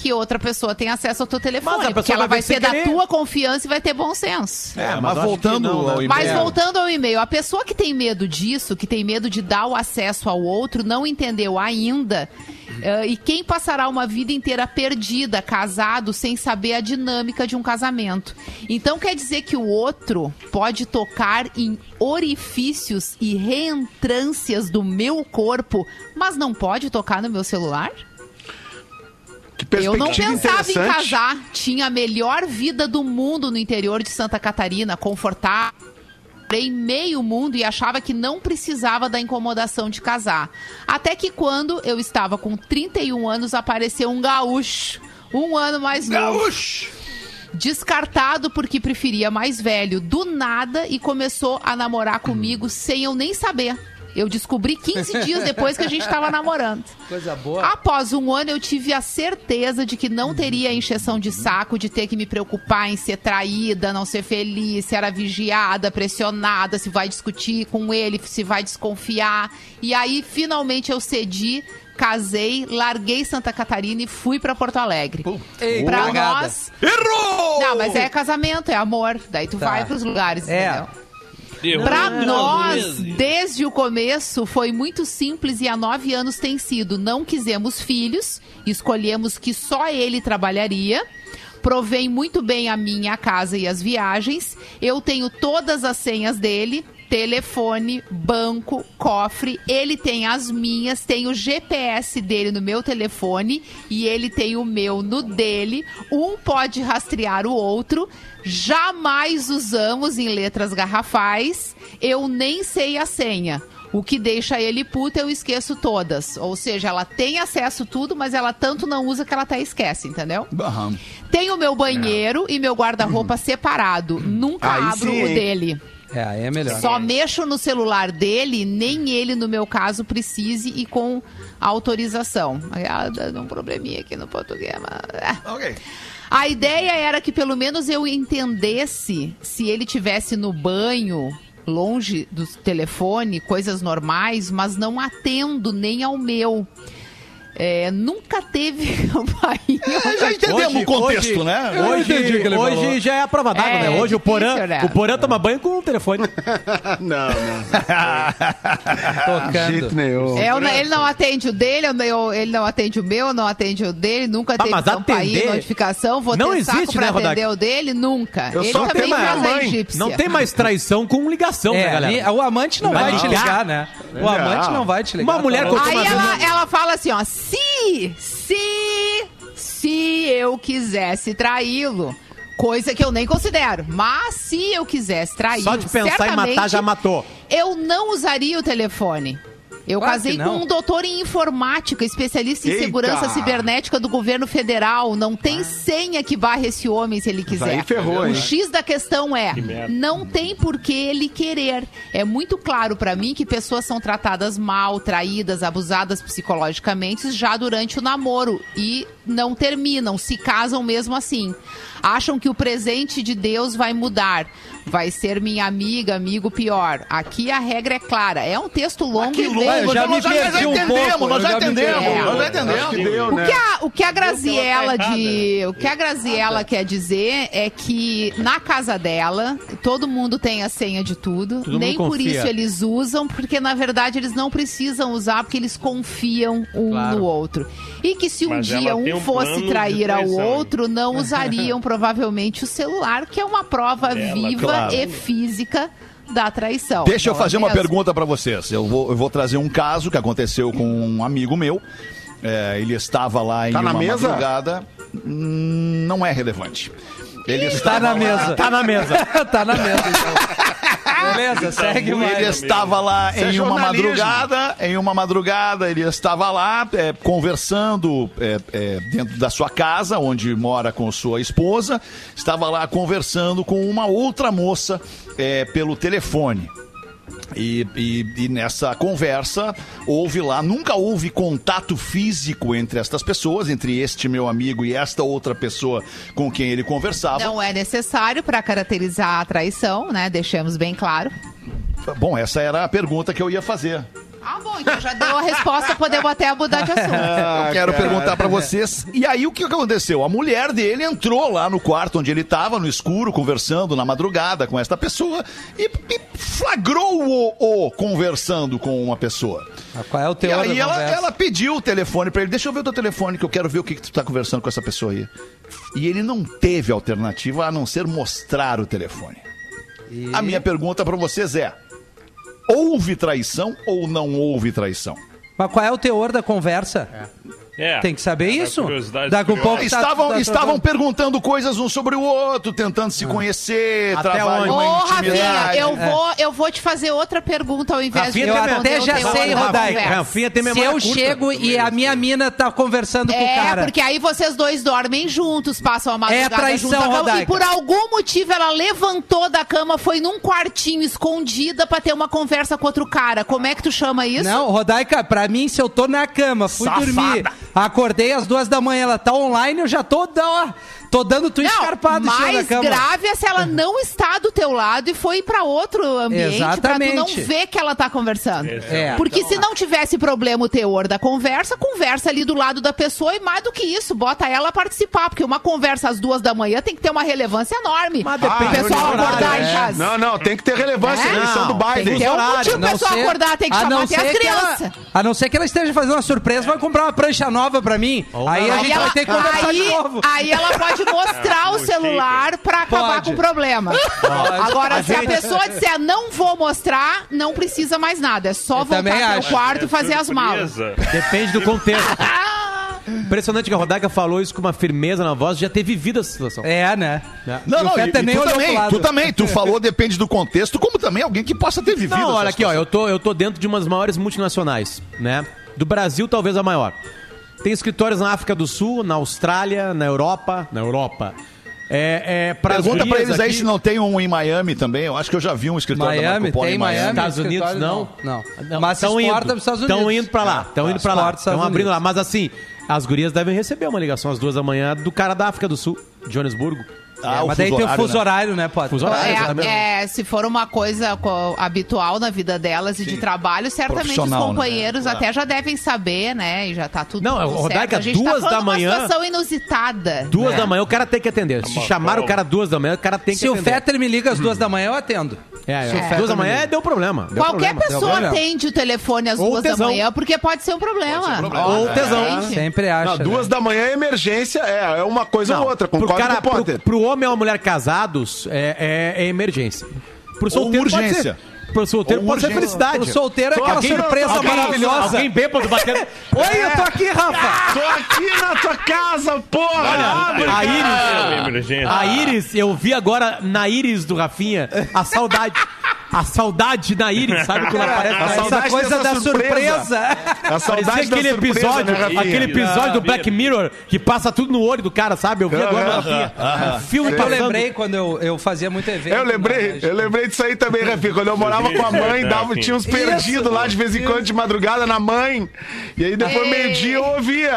que outra pessoa tenha acesso ao teu telefone. Mas a porque ela vai vai da querer. tua confiança e vai ter bom senso. É, mas mas acho voltando não, né? ao Mas e-mail. voltando ao e-mail, a pessoa que tem medo disso, que tem medo de dar o acesso ao outro, não entendeu ainda Eh, e quem passará uma vida inteira perdida, casado, sem saber a dinâmica de um casamento? Então quer dizer que o outro pode tocar em orifícios e reentrâncias do meu corpo, mas não pode tocar no meu celular? Eu não pensava em casar. Tinha a melhor vida do mundo no interior de Santa Catarina, confortável. Morei meio mundo e achava que não precisava da incomodação de casar. Até que quando eu estava com 31 anos, apareceu um gaúcho. Um ano mais novo. Gaúcho! Descartado porque preferia mais velho do nada e começou a namorar comigo sem eu nem saber. Eu descobri 15 dias depois que a gente estava namorando. Coisa boa. Após um ano, eu tive a certeza de que não teria a encheção de saco de ter que me preocupar em ser traída, não ser feliz, se era vigiada, pressionada, se vai discutir com ele, se vai desconfiar. E aí, finalmente, eu cedi, casei, larguei Santa Catarina e fui pra Porto Alegre. Ei, Pra nós. Errou! Não, mas é casamento, é amor. Daí tu Tá. vai pros lugares, É. entendeu? As nós, desde o começo, foi muito simples e há nove anos tem sido. Não quisemos filhos, escolhemos que só ele trabalharia. Provém muito bem a minha casa e as viagens. Eu tenho todas as senhas dele. Telefone, banco, cofre. Ele tem as minhas, tem o GPS dele no meu telefone e ele tem o meu no dele. Um pode rastrear o outro. Jamais usamos em letras garrafais. Eu nem sei a senha. O que deixa ele puto, eu esqueço todas. Ou seja, ela tem acesso a tudo, mas ela tanto não usa que ela até esquece, entendeu? Aham. Tenho o meu banheiro e meu guarda-roupa separado. Nunca Aí abro sim, o hein? dele. É, aí é melhor. Só mexo no celular dele, nem ele, no meu caso, precise e com autorização. Ah, dando um probleminha aqui no português, mas... é. Ok. A ideia era que pelo menos eu entendesse se ele tivesse no banho, longe do telefone, coisas normais, mas não atendo nem ao meu. É, nunca teve campainha. Já entendemos Hoje- o contexto, hoje- né? Hoje, hoje já é a prova d'água, É, né? Hoje o Porã, né? o Porã toma banho com o telefone. Não, não. Tocando. Jeito nenhum. É, ele não atende o dele, ele não atende o meu, eu não atende o dele, nunca Tá, teve mas campainha, atender- notificação, vou Não ter saco existe, pra né, atender o dele, nunca. Eu ele só também a mãe. egípcia. Não tem mais traição com ligação, né, É, galera? o amante não, Não. vai te ligar, né? O amante não vai te ligar. Uma mulher tá. Aí ela, ela fala assim, ó, se, se, se eu quisesse traí-lo, coisa que eu nem considero, mas se eu quisesse traí-lo, Só de pensar em matar, já matou. Eu não usaria o telefone. Eu Claro casei que com um doutor em informática, especialista em Eita! segurança cibernética do governo federal. Não tem senha que barre esse homem se ele quiser. ferrou, o hein? X da questão é, merda. não tem por que ele querer. É muito claro pra mim que pessoas são tratadas mal, traídas, abusadas psicologicamente já durante o namoro e não terminam, se casam mesmo assim. Acham que o presente de Deus vai mudar. Vai ser minha amiga, amigo pior. Aqui a regra é clara. É um texto longo Que e bem- eu já nós já, um entendemos, pouco, nós já já entendemos, perdi. nós já Acho que entendemos. deu, O né? que a, o que a Graziella de, o que a Graziella quer dizer é que na casa dela todo mundo tem a senha de tudo, Todo nem por confia. isso eles usam, porque na verdade eles não precisam usar porque eles confiam um Claro. no outro. E que se um Mas dia ela um um fosse trair ao outro, não usariam provavelmente o celular, que é uma prova viva e física da traição. Deixa eu Não é fazer uma mesmo? pergunta pra vocês. Eu vou, eu vou trazer um caso que aconteceu com um amigo meu. É, ele estava lá em Tá na uma mesa? madrugada. Hum, Não é relevante. Ele Tá estava na lá- mesa. Tá na mesa. tá na mesa, então. Beleza, segue Ele mais. estava lá Isso é em uma jornalismo. madrugada, em uma madrugada ele estava lá é, conversando é, é, dentro da sua casa, onde mora com sua esposa, estava lá conversando com uma outra moça é, pelo telefone. E, e- e nessa conversa houve lá, nunca houve contato físico entre estas pessoas, entre este meu amigo e esta outra pessoa com quem ele conversava. Não é necessário para caracterizar a traição, né? Deixamos bem claro. Bom, essa era a pergunta que eu ia fazer. Ah, bom, então já deu a resposta, podemos até mudar de assunto. Eu quero perguntar pra vocês. E aí, o que aconteceu? A mulher dele entrou lá no quarto onde ele tava, no escuro, conversando na madrugada com esta pessoa e, e flagrou-o o conversando com uma pessoa. Ah, Qual é o E teu aí ela, ela pediu o telefone pra ele. Deixa eu ver o teu telefone que eu quero ver o que, que tu tá conversando com essa pessoa aí. E ele não teve alternativa a não ser mostrar o telefone. A minha pergunta pra vocês é: houve traição ou não houve traição? Mas qual é o teor da conversa? É. Tem que saber É, isso. Daqui curiosas. pouco tá- estavam, tá- estavam perguntando coisas um sobre o outro, tentando se conhecer, Até trabalhar onde? Ô, uma Rafinha, intimidade. eu vou, eu vou te fazer outra pergunta ao invés Rafinha de Eu até já sei, da Rodaica. Rafinha tem Se memória eu curta. chego e a minha mina tá conversando com o É, cara. porque aí vocês dois dormem juntos, passam a madrugada É traição, cama, Rodaica. E por algum motivo ela levantou da cama, foi num quartinho escondida pra ter uma conversa com outro cara. Como é que tu chama isso? Não, Rodaica, pra mim, se eu tô na cama, fui Safada. dormir, acordei às duas da manhã, ela tá online, eu já tô, ó, tô dando tu escarpado em cima da mais grave é se ela não está do teu lado e foi pra outro ambiente pra tu não Exatamente. ver que ela tá conversando. É. Porque se não tivesse problema o teor da conversa, conversa ali do lado da pessoa e mais do que isso, bota ela a participar, porque uma conversa às duas da manhã tem que ter uma relevância enorme. Mas o depende pessoal do horário, acordar em é. casa. Não, não, tem que ter relevância. É? Eleição do Não, Tem que Biden. ter um horário, motivo o pessoal ser- acordar, tem que chamar até as crianças. A não ser que ela esteja fazendo uma surpresa, vai comprar uma prancha nova pra mim. aí a Aí gente ela, vai ter que conversar aí, de novo. aí ela pode mostrar o Muito celular pra acabar Pode. com o problema. Agora, se a pessoa disser não vou mostrar, não precisa mais nada. É só Eu voltar também pro acho. quarto e fazer as malas. Depende do contexto. Impressionante que a Rodaica falou isso com uma firmeza na voz, já ter vivido essa situação. É, né? Não, E o não, e, Feta e nem tu olhou pro também, lado. tu também, tu falou depende do contexto, como também alguém que possa ter vivido. Não, essa olha aqui, ó, eu tô, eu tô dentro de uma das maiores multinacionais, né? Do Brasil, talvez a maior. Tem escritórios na África do Sul, na Austrália, na Europa. Na Europa. É, é, Pergunta pra eles aí aqui- se não tem um em Miami também. Eu acho que eu já vi um escritório da Miami, Marco Polo tem em Miami. Estados Unidos, não? não. Não. Mas tão exporta indo, pros Estados Unidos. Estão indo pra lá, estão indo pra lá. Estão abrindo lá. Mas assim, as gurias devem receber uma ligação às duas da manhã do cara da África do Sul, Johannesburgo. Ah, É, o mas daí tem o fuso né? horário, né, Potter? Fuso horário, É, exatamente. é, se for uma coisa co- habitual na vida delas e de trabalho, certamente os né? companheiros até já devem saber, né? E já tá tudo, Não, tudo Rodaica, certo. A gente duas tá da de uma manhã- situação inusitada. Duas né? da manhã o cara tem que atender. Se Uma chamar o cara duas da manhã, o cara tem que Se o atender. Fetter me liga às duas da manhã, eu atendo. É, Se o é. Fetter Duas da manhã deu problema. Deu Qualquer problema. pessoa problema. atende o telefone às Ou duas da tesão. manhã, porque pode ser um problema. Ou tesão. Sempre acha. Não, duas né? da manhã é emergência, é, é uma coisa Não, ou outra. cara, com o Potter. pro, pro homem ou a mulher casados, é, é- é emergência. Pro solteiro pode urgência. ser. Pro solteiro Ou pode ser urgência. felicidade. Pro solteiro é aquela surpresa alguém- maravilhosa. Alguém bêbado batendo... Oi, eu tô aqui, Rafa. Tô aqui na tua casa, porra! Abre, a cara. Iris... Emergência. A Iris, eu vi agora na Iris do Rafinha a saudade. A saudade na Iris, sabe quando aparece a na saudade Essa coisa da surpresa. surpresa. A saudade Parecia da aquele surpresa, episódio, né, aquele episódio do Black Mirror que passa tudo no olho do cara, sabe? Eu vi agora. Um filme É que eu lembrei quando eu, eu fazia muito evento. Eu lembrei, eu lembrei disso aí também, Rafinha. Quando eu morava com a mãe, É, dava, tinha uns perdidos lá de vez em quando de madrugada na mãe. E aí depois Ei. meio-dia eu ouvia.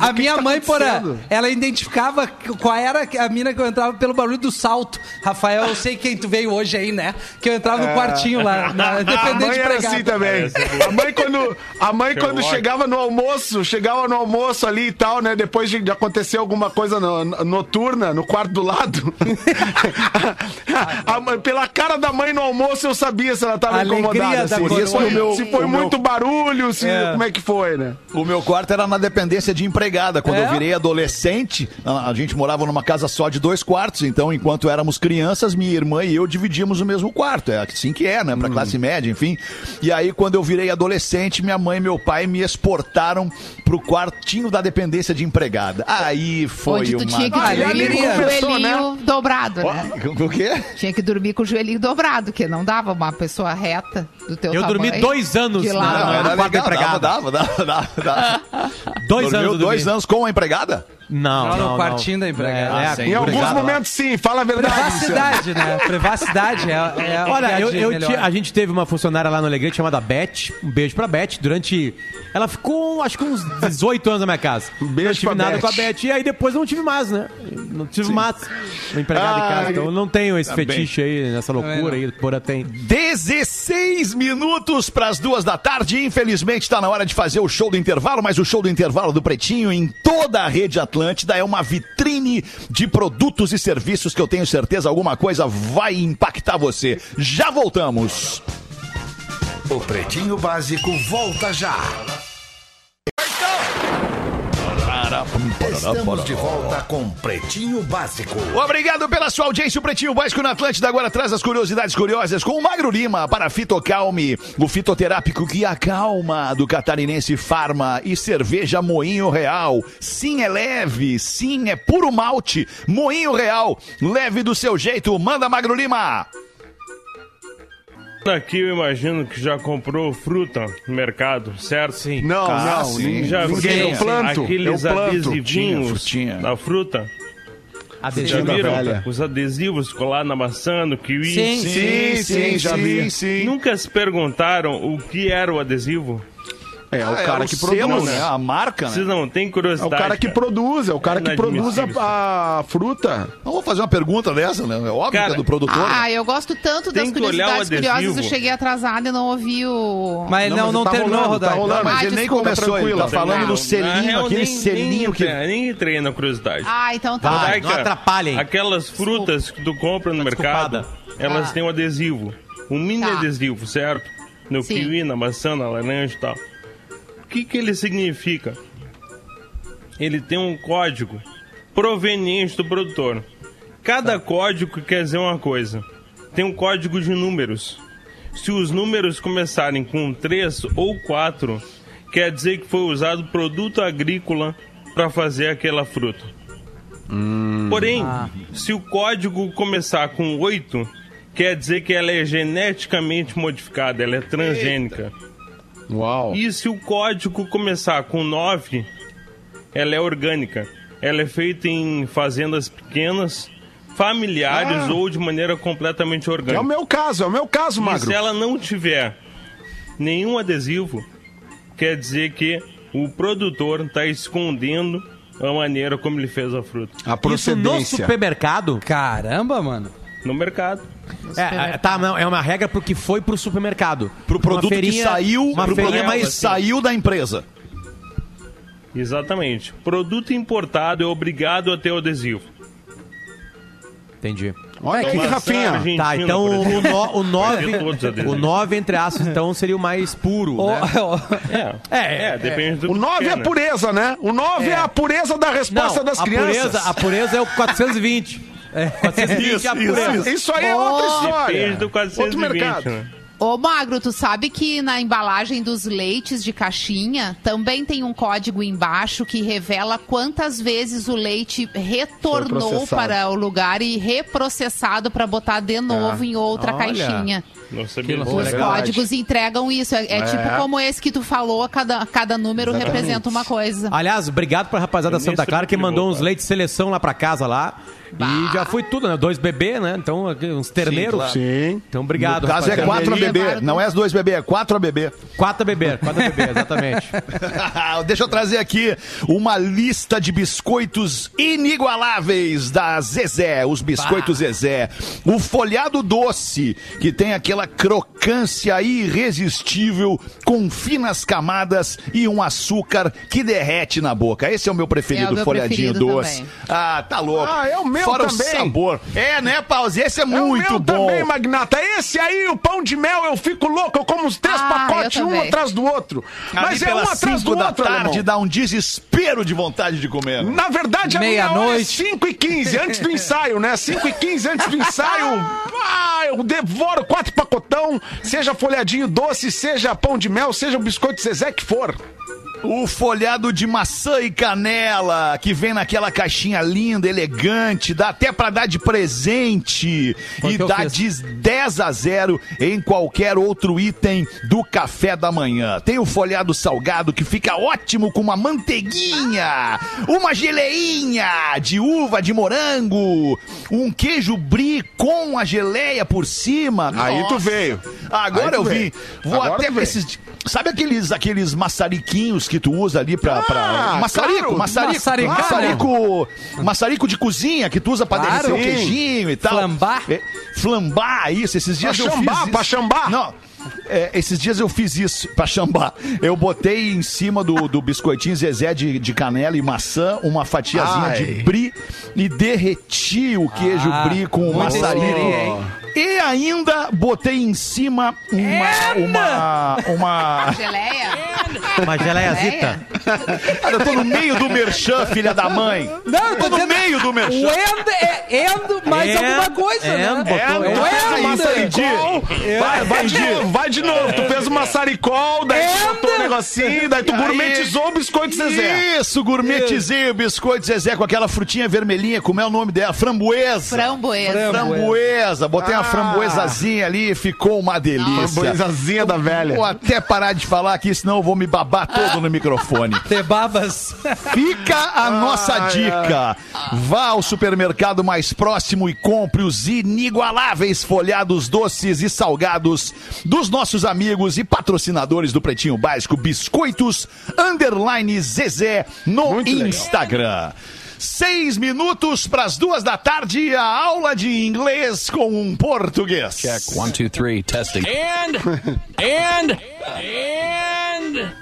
A, minha tá mãe, porra, ela identificava qual era a mina que eu entrava pelo barulho do salto. Rafael, eu sei quem tu veio hoje aí, né? Que eu entrava no quartinho lá, na, A mãe era assim também. A mãe quando, a mãe quando chegava no almoço, chegava no almoço ali e tal, né? Depois de, de acontecer alguma coisa no- no- noturna no quarto do lado. a mãe- pela cara da mãe no almoço eu sabia se ela tava Alegria incomodada. da assim. coroa. se foi, O meu- se foi o meu- muito barulho, se, É. como é que foi, né? O meu quarto era na dependência de empregada. Quando É? eu virei adolescente, a, a gente morava numa casa só de dois quartos. Então, enquanto éramos crianças, minha irmã e eu dividíamos o mesmo quarto. É assim que é, né? Pra classe média, enfim. E aí, quando eu virei adolescente, minha mãe e meu pai me exportaram pro quartinho da dependência de empregada. Aí foi Onde tu uma... tinha que dormir alegria. com o joelhinho dobrado, né? O quê? Tinha que dormir com o joelhinho dobrado, que não dava uma pessoa reta do teu Eu tamanho. dormi dois anos de lado. Não, Ah, era legal, empregada. dava, dava, dava, dava. Dois Dormiu anos eu dois dormi. anos com a empregada? Não, Não, não, no quartinho da empregada. É, Ah, é, sim. Em alguns momentos, sim. Fala a verdade. Privacidade, né? Privacidade é, é o Olha, eu, eu ti- a gente teve uma funcionária lá no Alegrete chamada Beth. Um beijo pra Beth. Durante. Ela ficou, acho que uns 18 anos na minha casa. Um beijo não tive pra nada Beth. com a Beth. E aí depois eu não tive mais, né? Não tive mais um empregado em casa. Então eu não tenho esse Tá bem. fetiche aí, nessa loucura aí que Porã tem. 16 minutos para as duas da tarde. Infelizmente está na hora de fazer o show do intervalo, mas o show do intervalo do Pretinho em toda a rede Atlântida é uma vitrine de produtos e serviços que eu tenho certeza alguma coisa vai impactar você. Já voltamos. O Pretinho Básico volta já. Estamos de volta com Pretinho Básico. Obrigado pela sua audiência. O Pretinho Básico na Atlântida agora traz as curiosidades curiosas com o Magro Lima para Fitocalme, o fitoterápico que acalma do catarinense Farma e cerveja Moinho Real. Sim, é leve. Sim, é puro malte. Moinho Real. Leve do seu jeito. Manda, Magro Lima. Aqui eu imagino que já comprou fruta no mercado, certo? Sim. Não, Ah, não. sim. Já ninguém. viram Eu planto. aqueles eu planto. adesivinhos frutinha. da fruta? Já Adesivo. da viram velha. os adesivos colados na maçã, no kiwi? Sim. Sim, sim, já vi. sim. Nunca se perguntaram o que era o adesivo? É, o Ah, cara é que selo, produz. né? A marca, Vocês né? não têm É o curiosidade. cara que produz, é o cara que produz a, a fruta. Não vou fazer uma pergunta dessa, né? É óbvio Cara, que é do produtor. né? Ah, eu gosto tanto Tem das o curiosidades curiosas. Eu cheguei atrasada e não ouvi o. Mas Não, não, mas não tá terminou, rolando, tá rolando. mas Ah, ele nem começou, ele tá falando Não, do selinho, real, aquele nem- selinho nem, que... Nem entrei na curiosidade. Ah, então tá. Vai, não atrapalhem. Aquelas frutas que tu compra no mercado, desculpada. elas Ah. têm um adesivo. Um mini Tá. adesivo, certo? No kiwi, na maçã, na laranja e tal. O que, que ele significa? Ele tem um código proveniente do produtor. Cada código quer dizer uma coisa. Tem um código de números. Se os números começarem com 3 ou 4, quer dizer que foi usado produto agrícola para fazer aquela fruta. Porém, se o código começar com 8, quer dizer que ela é geneticamente modificada, ela é transgênica. Uau. E se o código começar com 9, ela é orgânica. Ela é feita em fazendas pequenas, familiares Ah. ou de maneira completamente É o orgânica. meu caso, é o meu caso, E Magro. se ela não tiver nenhum adesivo, quer dizer que o produtor está escondendo a maneira como ele fez a fruta A Isso no procedência. supermercado. Caramba, mano. No mercado. É, é, tá, não, é uma regra pro que foi pro supermercado. Pro produto que saiu, uma pro que mais saiu da empresa. Exatamente. Produto importado é obrigado a ter o adesivo. Entendi. Olha aqui, Maçã Rafinha. Tá, então o, exemplo. no, o 9, Vai ter todos os adesivos. o 9, entre aspas, então seria o mais puro, né? ô, É, É, é, depende do O que 9 quer, é a né? pureza, né? O 9 é, a pureza da resposta Não, das a crianças. pureza, a pureza é o 420. 420 é a pureza. Isso aí é outra história. Depende do Outro 420, mercado. né? Ô, Magro, tu sabe que na embalagem dos leites de caixinha também tem um código embaixo que revela quantas vezes o leite retornou para o lugar e reprocessado para botar de novo em outra Olha. caixinha. Não sabia. loucura. Os Verdade. códigos entregam isso. É, é tipo como esse que tu falou, cada, cada número representa uma coisa. Aliás, obrigado pra rapaziada da Santa Clara que mandou uns leites de seleção lá pra casa lá. E já foi tudo, né? Dois bebês, né? Então, uns terneiros. claro. Sim. Então, obrigado. No caso é. 4 a bebê, não é as dois bebê, é 4 a bebê. Quatro a beber, quatro a beber, exatamente. Deixa eu trazer aqui uma lista de biscoitos inigualáveis da Zezé, os biscoitos Zezé. O folhado doce, que tem aquela crocância irresistível, com finas camadas e um açúcar que derrete na boca. Esse é o meu preferido, É o meu folhadinho preferido doce. também. Ah, tá louco. Ah, é o meu Fora também. o sabor. É, né, Pause? Esse é, É o muito meu bom. também, Magnata. Esse aí, o pão de mel, eu fico louco. Eu como uns três Ah, pacotes, um atrás do outro. Ali Mas é um atrás do da outro, tarde alemão. dá um desespero de vontade de comer. né? Na verdade, a minha hora é Meia-noite. 5 e 15 antes do ensaio, né? 5 e 15 antes do ensaio. Ah, eu devoro quatro pacotão, seja folhadinho doce, seja pão de mel, seja o biscoito Zezé que for. O folhado de maçã e canela, que vem naquela caixinha linda, elegante, dá até pra dar de presente. Foi e dá de 10 a 0 em qualquer outro item do café da manhã. Tem o folhado salgado, que fica ótimo com uma manteiguinha, uma geleinha de uva, de morango, um queijo brie com a geleia por cima. Aí tu Nossa. veio. Agora Aí tu eu veio. vi. Vou Agora até tu veio. esses. Sabe aqueles, aqueles maçariquinhos que tu usa ali pra. pra... Ah, maçarico, claro. maçarico, Maçaricar, maçarico, maçarico de cozinha que tu usa pra Claro. derreter o queijinho e tal. Flambar. É, flambar, isso. Esses dias Pra eu chambar, fiz isso. pra chambar. Não. é, esses dias eu fiz isso pra chambar. Eu botei em cima do, do biscoitinho Zezé de, de canela e maçã uma fatiazinha Ai. de brie e derreti o queijo Ah, brie com o maçarico. E ainda botei em cima uma. Uma. Uma. Geleia? Uma geleiazita. Cara, eu tô no meio do merchan, filha da mãe. Não, eu tô no meio do O merchan. end é end mais And- alguma coisa, and né? botou- É, É, tu fez é, vai, vai de novo, vai de novo. Tu fez uma saricol, daí tu É, botou um negocinho, daí tu gourmetizou o biscoito Zezé. Isso, gourmetizei o biscoito Zezé com aquela frutinha vermelhinha, como é o nome dela? Framboesa. Framboesa. Framboesa. Botei uma Ah. framboesazinha ali ficou uma delícia. Framboesazinha da velha. Vou até parar de falar aqui, senão eu vou me babar todo no microfone. Te babas. Fica a nossa Ai, dica. Vá ao supermercado mais próximo e compre os inigualáveis folhados doces e salgados dos nossos amigos e patrocinadores do Pretinho Básico Biscoitos Underline Zezé no Muito legal. Seis minutos para as duas da tarde, a aula de inglês com um português. One, two, three, testing.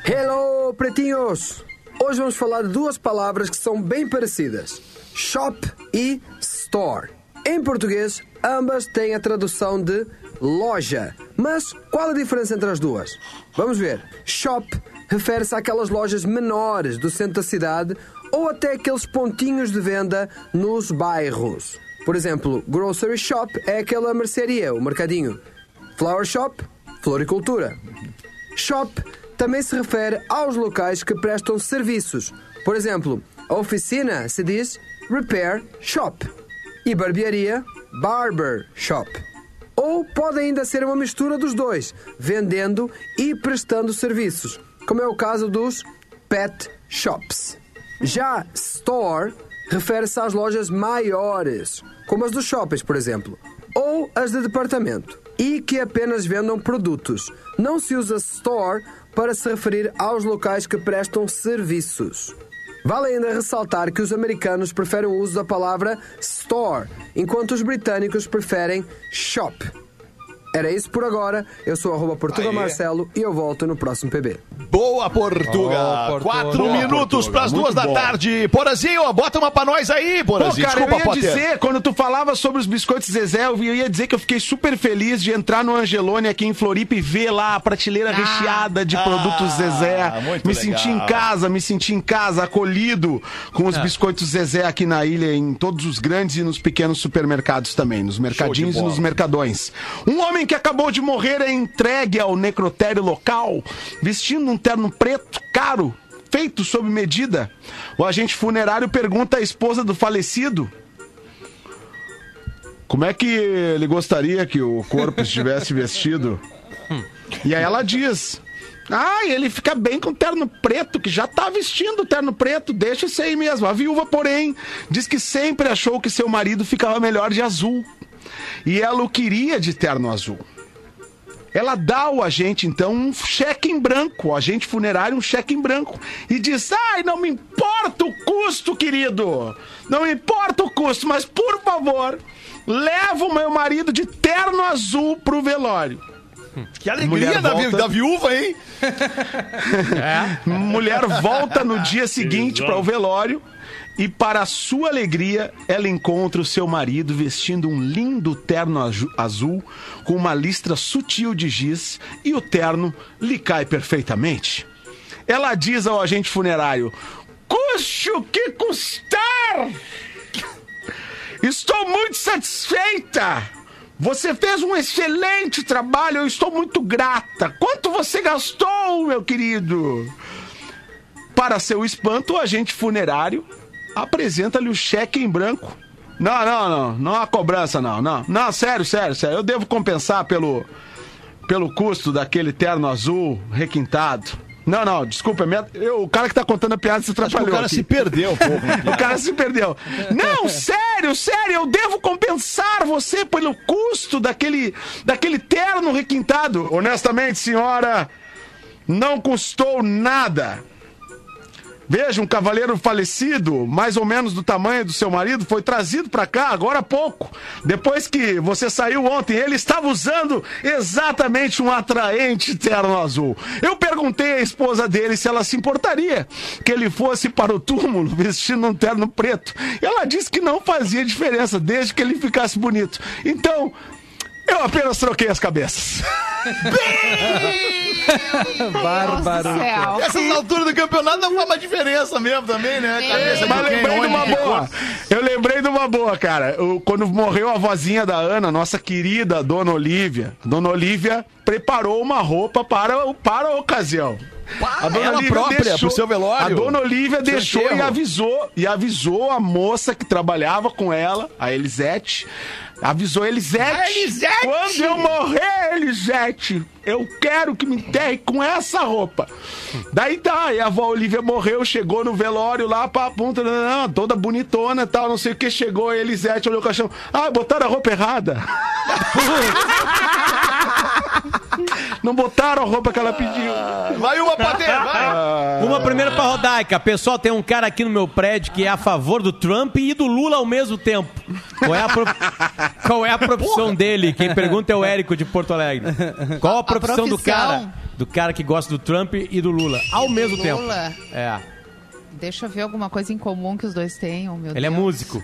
Hello, pretinhos! Hoje vamos falar de duas palavras que são bem parecidas: shop e store. Em português, ambas têm a tradução de loja. Mas qual a diferença entre as duas? Vamos ver. Shop refere-se àquelas lojas menores do centro da cidade ou até aqueles pontinhos de venda nos bairros. Por exemplo, grocery shop é aquela mercearia, o mercadinho. Flower shop, floricultura. Shop também se refere aos locais que prestam serviços. Por exemplo, a oficina se diz repair shop e barbearia barber shop. Ou pode ainda ser uma mistura dos dois, vendendo e prestando serviços, como é o caso dos pet shops. Já store refere-se às lojas maiores, como as dos shoppings, por exemplo, ou as de departamento, e que apenas vendam produtos. Não se usa store para se referir aos locais que prestam serviços. Vale ainda ressaltar que os americanos preferem o uso da palavra store, enquanto os britânicos preferem shop. Era isso por agora. Eu sou arroba Portuga Aê. Marcelo e eu volto no próximo PB. Boa, Portuga! Portuga. Quatro Boa, minutos para as duas da bom. tarde. Porazinho, bota uma pra nós aí, Pô, Porazinho. cara, Desculpa, eu ia Potter. dizer, quando tu falava sobre os biscoitos Zezé, eu ia dizer que eu fiquei super feliz de entrar no Angelone aqui em Floripa e ver lá a prateleira recheada de Ah, produtos Zezé. muito Me legal. senti em casa, me senti em casa, acolhido com É. os biscoitos Zezé aqui na ilha, em todos os grandes e nos pequenos supermercados também, nos mercadinhos e nos mercadões. Um homem que acabou de morrer é entregue ao necrotério local, vestindo um terno preto caro, feito sob medida. O agente funerário pergunta à esposa do falecido como é que ele gostaria que o corpo estivesse vestido? E aí ela diz: Ah, ele fica bem com o terno preto, que já tá vestindo o terno preto, deixa isso aí mesmo. A viúva, porém, diz que sempre achou que seu marido ficava melhor de azul. E ela o queria de terno azul. Ela dá ao agente, então, um cheque em branco, o agente funerário, um cheque em branco. E diz: Ai, não me importa o custo, querido. Não me importa o custo, mas por favor, leva o meu marido de terno azul pro velório. Que alegria Mulher da, vi- volta. da viúva, hein? Mulher volta no dia seguinte para o velório e, para sua alegria, ela encontra o seu marido vestindo um lindo terno azul com uma listra sutil de giz e o terno lhe cai perfeitamente. Ela diz ao agente funerário: Custe o que custar! Estou muito satisfeita! Você fez um excelente trabalho, eu estou muito grata. Quanto você gastou, meu querido? Para seu espanto, o agente funerário apresenta-lhe o cheque em branco. Não, não, não, não há cobrança, não, não. Não, sério, sério, sério. Eu devo compensar pelo, pelo custo daquele terno azul requintado. Não, não, desculpa, é minha- eu- o cara que tá contando a piada se atrapalhou. o cara aqui. se perdeu né? O cara se perdeu. Não, sério, sério, eu devo compensar você pelo custo daquele, daquele terno requintado. Honestamente, senhora, não custou nada. Veja, um cavaleiro falecido, mais ou menos do tamanho do seu marido, foi trazido pra cá agora há pouco. Depois que você saiu ontem, ele estava usando exatamente um atraente terno azul. Eu perguntei à esposa dele se ela se importaria que ele fosse para o túmulo vestindo um terno preto. Ela disse que não fazia diferença, desde que ele ficasse bonito. Então, eu apenas troquei as cabeças. Bárbaro. Essas alturas do campeonato não faz uma diferença mesmo também, né? Cabeça Deus. Mas lembrei de uma boa. Eu lembrei de uma boa, cara. O- quando morreu a vozinha da Ana, nossa querida Dona Olivia, Dona Olivia preparou uma roupa para, o- para a ocasião. A ela própria, pro seu velório? A Dona Olivia deixou e avisou, e avisou a moça que trabalhava com ela, a Elisete. Avisou Elisete. A Elisete! Quando eu morrer, Elisete, eu quero que me enterre com essa roupa. Daí tá, e a avó Olivia morreu, chegou no velório lá pra ponta, não, toda bonitona e tal, não sei o que, chegou a Elisete, olhou o caixão. Ah, botaram a roupa errada. não botaram a roupa que ela pediu. Vai uma pra ter, vai. Uma primeira pra Rodaica. Pessoal, tem um cara aqui no meu prédio que é a favor do Trump e do Lula ao mesmo tempo. Qual é a, pro- Qual é a profissão dele? Quem pergunta é o Érico de Porto Alegre. Qual a profissão, do profissão? cara? Do cara que gosta do Trump e do Lula. Ao mesmo tempo. Lula. É. Deixa eu ver alguma coisa em comum que os dois tenham, meu Ele é Deus. músico.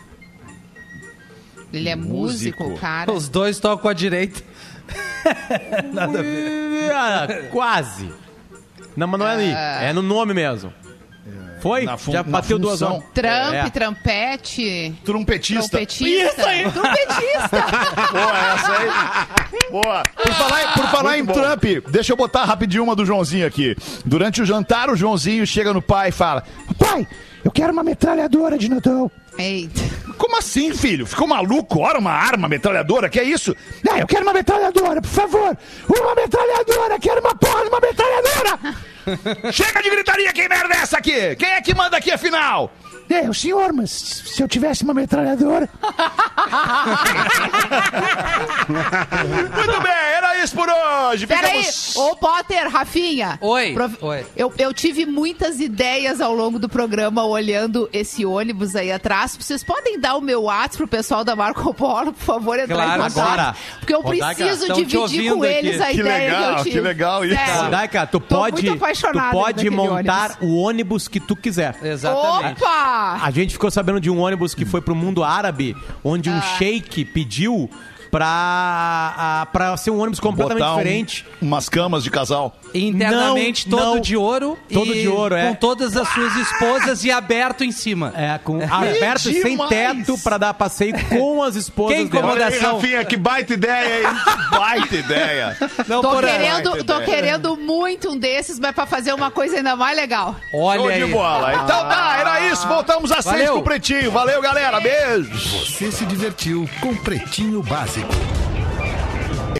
Ele é músico, Músico. cara. Os dois tocam a direita. Ah, quase. Não, mas não é ali. É no nome mesmo. Foi? Na fun- Já na bateu duas função. horas. Trump, É. trampete. Trompetista. Trompetista. Trompetista. Boa, essa aí. Boa. Por falar, em- por falar em Trump, deixa eu botar rapidinho uma do Joãozinho aqui. Durante o jantar, o Joãozinho chega no pai e fala: Pai, eu quero uma metralhadora de Natal. Eita. Como assim, filho? Ficou maluco? Ora, uma arma metralhadora? Que é isso? Não, eu quero uma metralhadora, por favor. Uma metralhadora, quero uma porra de uma metralhadora. Chega de gritaria, que merda é essa aqui? Quem é que manda aqui, afinal? É, o senhor, mas se eu tivesse uma metralhadora... Muito bem, era isso por hoje. Peraí, Ficamos- ô Potter, Rafinha. Oi, Prof- oi. Eu, eu tive muitas ideias ao longo do programa olhando esse ônibus aí atrás. Vocês podem dar o meu WhatsApp pro pessoal da Marco Polo, por favor, entrar Claro, em contato? agora. Porque eu Rodaica, preciso dividir com eles aqui. a Que ideia legal, que eu que tive. legal isso. Sério. Rodaica, tu Tô pode, muito tu pode montar ônibus. o ônibus que tu quiser. Exatamente. Opa! A gente ficou sabendo de um ônibus que foi pro mundo árabe, onde Ah. um sheik pediu pra, a, pra ser um ônibus completamente Botar um- diferente. umas camas de casal. Internamente Não, todo não. de ouro. Todo e de ouro, é. Com todas as suas esposas e aberto em cima. É, com aberto e sem demais. teto pra dar passeio com as esposas. Olha aí, Incomodação. Rafinha, que baita ideia, hein? Baita ideia. Não, Tô querendo, tô ideia. querendo muito um desses, mas pra fazer uma coisa ainda mais legal. Olha Show aí. de bola. Então tá, era isso. Voltamos às seis com o Pretinho. Valeu, galera. Beijo. Você se divertiu com Pretinho Básico.